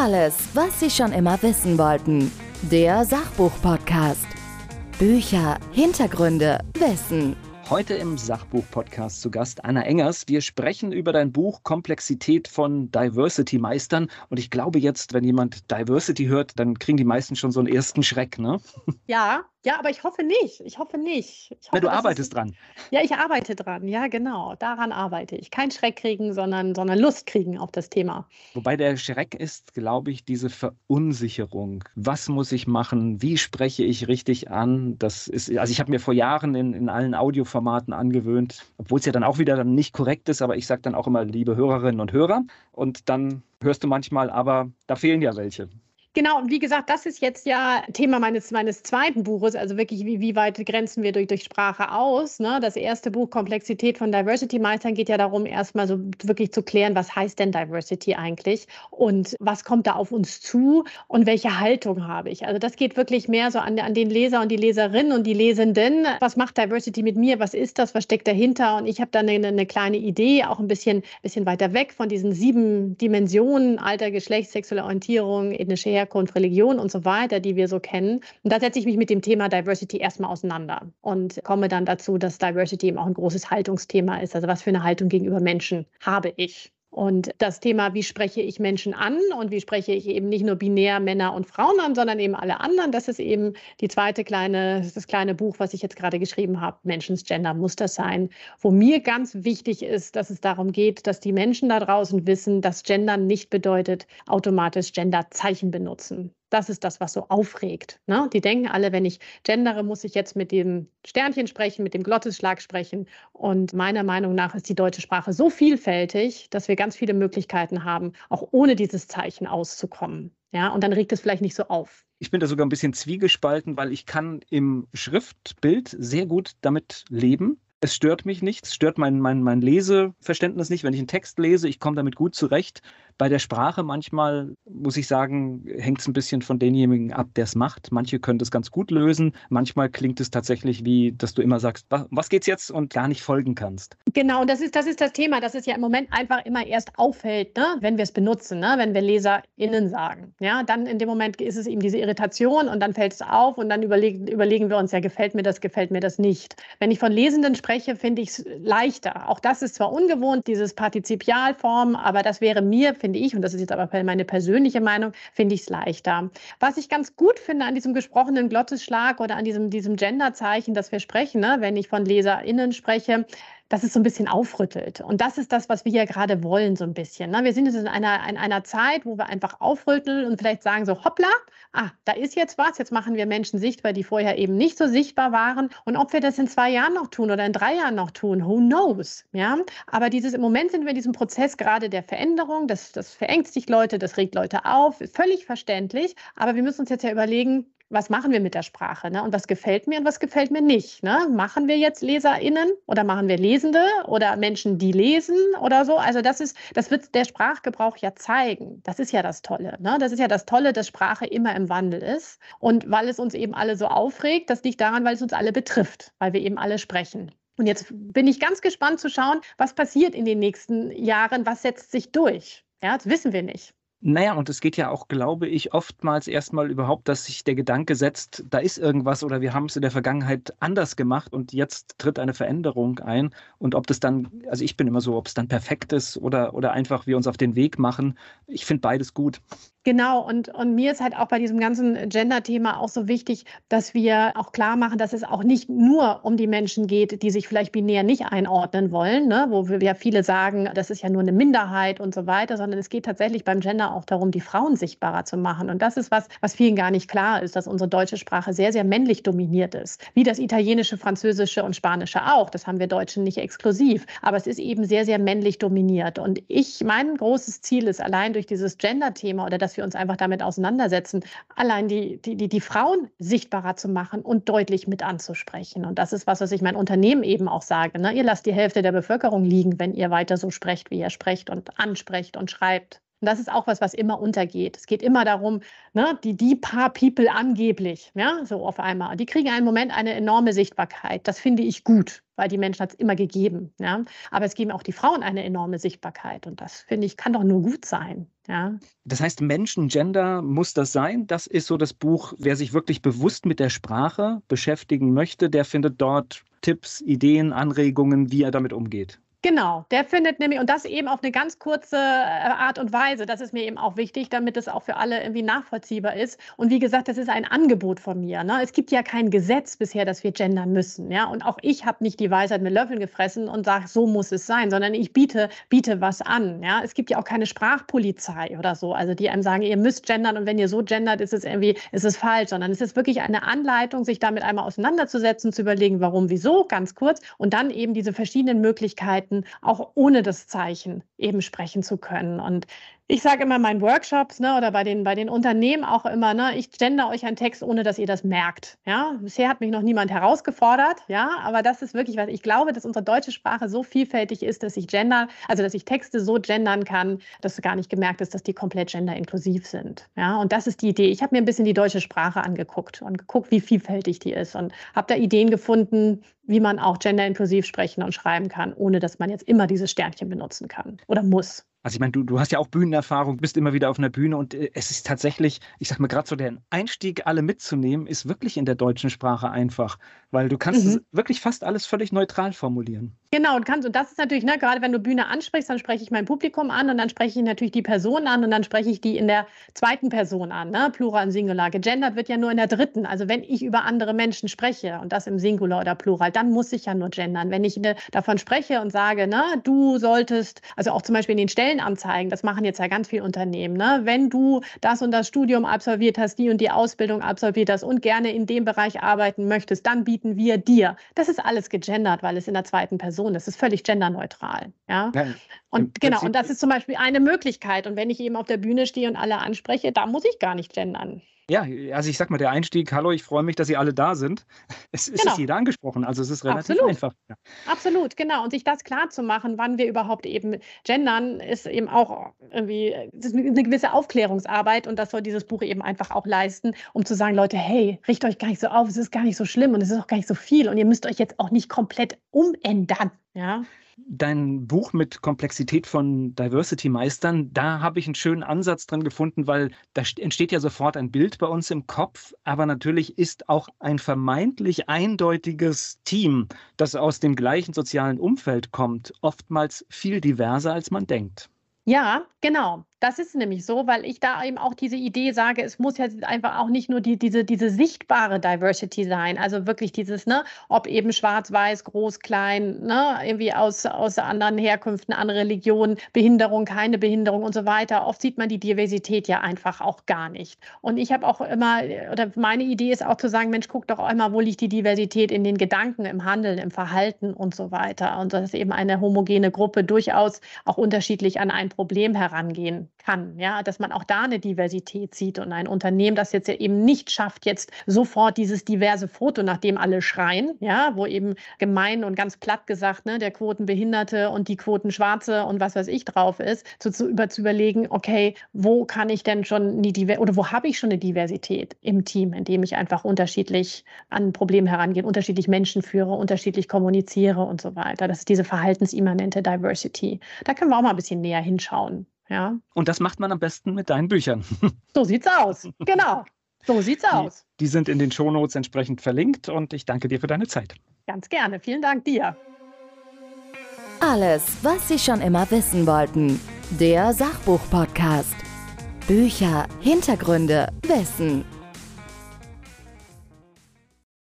Alles, was Sie schon immer wissen wollten. Der Sachbuch-Podcast. Bücher, Hintergründe, Wissen. Heute im Sachbuch-Podcast zu Gast Anna Engers. Wir sprechen über dein Buch Komplexität von Diversity-Meistern. Und ich glaube jetzt, wenn jemand Diversity hört, dann kriegen die meisten schon so einen ersten Schreck, ne? Ja, ja, aber ich hoffe nicht. Ich hoffe nicht. Ich hoffe, Na, du arbeitest es, dran. Ja, ich arbeite dran. Ja, genau. Daran arbeite ich. Kein Schreck kriegen, sondern, sondern Lust kriegen auf das Thema. Wobei der Schreck ist, glaube ich, diese Verunsicherung. Was muss ich machen? Wie spreche ich richtig an? Das ist, also ich habe mir vor Jahren in, in allen Audioformaten angewöhnt, obwohl es ja dann auch wieder dann nicht korrekt ist, aber ich sage dann auch immer, liebe Hörerinnen und Hörer. Und dann hörst du manchmal, aber da fehlen ja welche. Genau, und wie gesagt, das ist jetzt ja Thema meines, meines zweiten Buches, also wirklich, wie, wie weit grenzen wir durch, durch Sprache aus. Ne? Das erste Buch, Komplexität von Diversity-Meistern, geht ja darum, erstmal so wirklich zu klären, was heißt denn Diversity eigentlich und was kommt da auf uns zu und welche Haltung habe ich. Also das geht wirklich mehr so an, an den Leser und die Leserinnen und die Lesenden. Was macht Diversity mit mir? Was ist das? Was steckt dahinter? Und ich habe da eine, eine kleine Idee, auch ein bisschen, bisschen weiter weg von diesen sieben Dimensionen, Alter, Geschlecht, sexuelle Orientierung, ethnische Herkunft, Religion und so weiter, die wir so kennen. Und da setze ich mich mit dem Thema Diversity erstmal auseinander und komme dann dazu, dass Diversity eben auch ein großes Haltungsthema ist. Also was für eine Haltung gegenüber Menschen habe ich? Und das Thema, wie spreche ich Menschen an und wie spreche ich eben nicht nur binär Männer und Frauen an, sondern eben alle anderen, das ist eben die zweite kleine, das kleine Buch, was ich jetzt gerade geschrieben habe, Menschens Gender muss das sein, wo mir ganz wichtig ist, dass es darum geht, dass die Menschen da draußen wissen, dass Gendern nicht bedeutet, automatisch Genderzeichen benutzen. Das ist das, was so aufregt. Ne? Die denken alle, wenn ich gendere, muss ich jetzt mit dem Sternchen sprechen, mit dem Glottisschlag sprechen. Und meiner Meinung nach ist die deutsche Sprache so vielfältig, dass wir ganz viele Möglichkeiten haben, auch ohne dieses Zeichen auszukommen. Ja, und dann regt es vielleicht nicht so auf. Ich bin da sogar ein bisschen zwiegespalten, weil ich kann im Schriftbild sehr gut damit leben. Es stört mich nicht, es stört mein, mein, mein Leseverständnis nicht, wenn ich einen Text lese. Ich komme damit gut zurecht. Bei der Sprache manchmal, muss ich sagen, hängt es ein bisschen von denjenigen ab, der es macht. Manche können das ganz gut lösen. Manchmal klingt es tatsächlich wie, dass du immer sagst, was, geht's jetzt und gar nicht folgen kannst. Genau, das ist, das ist das Thema, dass es ja im Moment einfach immer erst auffällt, ne? wenn wir es benutzen, ne? wenn wir LeserInnen sagen. Ja, dann in dem Moment ist es eben diese Irritation und dann fällt es auf und dann überlegen, überlegen wir uns, ja, gefällt mir das, gefällt mir das nicht. Wenn ich von Lesenden spreche, finde ich es leichter. Auch das ist zwar ungewohnt, dieses Partizipialform, aber das wäre mir, finde finde ich, und das ist jetzt aber meine persönliche Meinung, finde ich es leichter. Was ich ganz gut finde an diesem gesprochenen Glottisschlag oder an diesem, diesem Genderzeichen, das wir sprechen, ne, wenn ich von LeserInnen spreche, dass es so ein bisschen aufrüttelt. Und das ist das, was wir ja gerade wollen, so ein bisschen. Ne? Wir sind jetzt in einer, in einer Zeit, wo wir einfach aufrütteln und vielleicht sagen so, hoppla, ah, da ist jetzt was, jetzt machen wir Menschen sichtbar, die vorher eben nicht so sichtbar waren. Und ob wir das in zwei Jahren noch tun oder in drei Jahren noch tun, who knows? Ja? Aber dieses, im Moment sind wir in diesem Prozess gerade der Veränderung, das, das verängstigt Leute, das regt Leute auf, völlig verständlich. Aber wir müssen uns jetzt ja überlegen, was machen wir mit der Sprache ne? und was gefällt mir und was gefällt mir nicht. Ne? Machen wir jetzt LeserInnen oder machen wir Lesende oder Menschen, die lesen oder so? Also das ist, das wird der Sprachgebrauch ja zeigen. Das ist ja das Tolle. Ne? Das ist ja das Tolle, dass Sprache immer im Wandel ist. Und weil es uns eben alle so aufregt, das liegt daran, weil es uns alle betrifft, weil wir eben alle sprechen. Und jetzt bin ich ganz gespannt zu schauen, was passiert in den nächsten Jahren, was setzt sich durch. Ja, das wissen wir nicht. Naja, und es geht ja auch, glaube ich, oftmals erstmal überhaupt, dass sich der Gedanke setzt, da ist irgendwas oder wir haben es in der Vergangenheit anders gemacht und jetzt tritt eine Veränderung ein. Und ob das dann, also ich bin immer so, ob es dann perfekt ist oder, oder einfach wir uns auf den Weg machen, ich finde beides gut. Genau, und, und mir ist halt auch bei diesem ganzen Gender-Thema auch so wichtig, dass wir auch klar machen, dass es auch nicht nur um die Menschen geht, die sich vielleicht binär nicht einordnen wollen, ne? wo wir ja viele sagen, das ist ja nur eine Minderheit und so weiter, sondern es geht tatsächlich beim Gender auch darum, die Frauen sichtbarer zu machen. Und das ist was, was vielen gar nicht klar ist, dass unsere deutsche Sprache sehr, sehr männlich dominiert ist, wie das italienische, französische und spanische auch. Das haben wir Deutschen nicht exklusiv, aber es ist eben sehr, sehr männlich dominiert. Und ich, mein großes Ziel ist allein durch dieses Gender-Thema oder das dass wir uns einfach damit auseinandersetzen, allein die, die, die, die Frauen sichtbarer zu machen und deutlich mit anzusprechen. Und das ist was, was ich mein Unternehmen eben auch sage. Ne? Ihr lasst die Hälfte der Bevölkerung liegen, wenn ihr weiter so sprecht, wie ihr sprecht und ansprecht und schreibt. Und das ist auch was, was immer untergeht. Es geht immer darum, ne, die, die paar People angeblich, ja, so auf einmal, die kriegen einen Moment eine enorme Sichtbarkeit. Das finde ich gut, weil die Menschen hat es immer gegeben. Ja. Aber es geben auch die Frauen eine enorme Sichtbarkeit. Und das, finde ich, kann doch nur gut sein. Ja. Das heißt, Menschengender muss das sein. Das ist so das Buch, wer sich wirklich bewusst mit der Sprache beschäftigen möchte, der findet dort Tipps, Ideen, Anregungen, wie er damit umgeht. Genau, der findet nämlich, und das eben auf eine ganz kurze äh, Art und Weise, das ist mir eben auch wichtig, damit es auch für alle irgendwie nachvollziehbar ist. Und wie gesagt, das ist ein Angebot von mir. Ne? Es gibt ja kein Gesetz bisher, dass wir gendern müssen. Ja? Und auch ich habe nicht die Weisheit mit Löffeln gefressen und sage, so muss es sein, sondern ich biete, biete was an. Ja? Es gibt ja auch keine Sprachpolizei oder so, also die einem sagen, ihr müsst gendern und wenn ihr so gendert, ist es irgendwie, ist es falsch, sondern es ist wirklich eine Anleitung, sich damit einmal auseinanderzusetzen, zu überlegen, warum, wieso, ganz kurz, und dann eben diese verschiedenen Möglichkeiten Möglichkeiten, auch ohne das Zeichen eben sprechen zu können. Und ich sage immer in meinen Workshops ne, oder bei den, bei den Unternehmen auch immer, ne, ich gender euch einen Text, ohne dass ihr das merkt. Ja? Bisher hat mich noch niemand herausgefordert, ja, aber das ist wirklich was. Ich glaube, dass unsere deutsche Sprache so vielfältig ist, dass ich Gender, also dass ich Texte so gendern kann, dass gar nicht gemerkt ist, dass die komplett genderinklusiv sind. Ja? Und das ist die Idee. Ich habe mir ein bisschen die deutsche Sprache angeguckt und geguckt, wie vielfältig die ist und habe da Ideen gefunden, wie man auch genderinklusiv sprechen und schreiben kann, ohne dass man jetzt immer dieses Sternchen benutzen kann oder muss. Also ich meine, du, du hast ja auch Bühnenerfahrung, bist immer wieder auf einer Bühne und äh, es ist tatsächlich, ich sag mal gerade so, der Einstieg alle mitzunehmen, ist wirklich in der deutschen Sprache einfach, weil du kannst mhm. wirklich fast alles völlig neutral formulieren. Genau, und kannst, und das ist natürlich, ne, gerade wenn du Bühne ansprichst, dann spreche ich mein Publikum an und dann spreche ich natürlich die Person an und dann spreche ich die in der zweiten Person an, ne? Plural und Singular. Gegendert wird ja nur in der dritten. Also wenn ich über andere Menschen spreche und das im Singular oder Plural, dann muss ich ja nur gendern. Wenn ich ne, davon spreche und sage, ne, du solltest, also auch zum Beispiel in den Stellen Stellenanzeigen, das machen jetzt ja ganz viele Unternehmen, ne? wenn du das und das Studium absolviert hast, die und die Ausbildung absolviert hast und gerne in dem Bereich arbeiten möchtest, dann bieten wir dir. Das ist alles gegendert, weil es in der zweiten Person ist. Das ist völlig genderneutral. Ja? ja und genau, und das ist zum Beispiel eine Möglichkeit. Und wenn ich eben auf der Bühne stehe und alle anspreche, da muss ich gar nicht gendern. Ja, also ich sag mal, der Einstieg, hallo, ich freue mich, dass Sie alle da sind. Es, es genau. ist jeder angesprochen, also es ist relativ Absolut. einfach. Ja. Absolut, genau. Und sich das klar zu machen, wann wir überhaupt eben gendern, ist eben auch irgendwie eine gewisse Aufklärungsarbeit und das soll dieses Buch eben einfach auch leisten, um zu sagen, Leute, hey, richtet euch gar nicht so auf, es ist gar nicht so schlimm und es ist auch gar nicht so viel und ihr müsst euch jetzt auch nicht komplett umändern. Ja dein Buch mit Komplexität von Diversity meistern, da habe ich einen schönen Ansatz drin gefunden, weil da entsteht ja sofort ein Bild bei uns im Kopf, aber natürlich ist auch ein vermeintlich eindeutiges Team, das aus dem gleichen sozialen Umfeld kommt, oftmals viel diverser, als man denkt. Ja, genau. Das ist nämlich so, weil ich da eben auch diese Idee sage, es muss ja einfach auch nicht nur die, diese, diese sichtbare Diversity sein, also wirklich dieses, ne, ob eben schwarz, weiß, groß, klein, ne, irgendwie aus, aus anderen Herkünften, andere Religionen, Behinderung, keine Behinderung und so weiter. Oft sieht man die Diversität ja einfach auch gar nicht. Und ich habe auch immer, oder meine Idee ist auch zu sagen, Mensch, guck doch einmal, wo liegt die Diversität in den Gedanken, im Handeln, im Verhalten und so weiter. Und dass eben eine homogene Gruppe durchaus auch unterschiedlich an ein Problem herangehen kann, ja, dass man auch da eine Diversität sieht und ein Unternehmen, das jetzt eben nicht schafft, jetzt sofort dieses diverse Foto, nach dem alle schreien, ja, wo eben gemein und ganz platt gesagt, ne, der Quotenbehinderte und die Quotenschwarze und was weiß ich drauf ist, zu, zu, über, zu überlegen, okay, wo kann ich denn schon die Diversität oder wo habe ich schon eine Diversität im Team, in dem ich einfach unterschiedlich an ein Problem herangehe, unterschiedlich Menschen führe, unterschiedlich kommuniziere und so weiter. Das ist diese verhaltensimmanente Diversity. Da können wir auch mal ein bisschen näher hinschauen. Ja. Und das macht man am besten mit deinen Büchern. So sieht's aus. Genau. So sieht's aus. Die, die sind in den Shownotes entsprechend verlinkt und ich danke dir für deine Zeit. Ganz gerne. Vielen Dank dir. Alles, was Sie schon immer wissen wollten. Der Sachbuch-Podcast. Bücher, Hintergründe, Wissen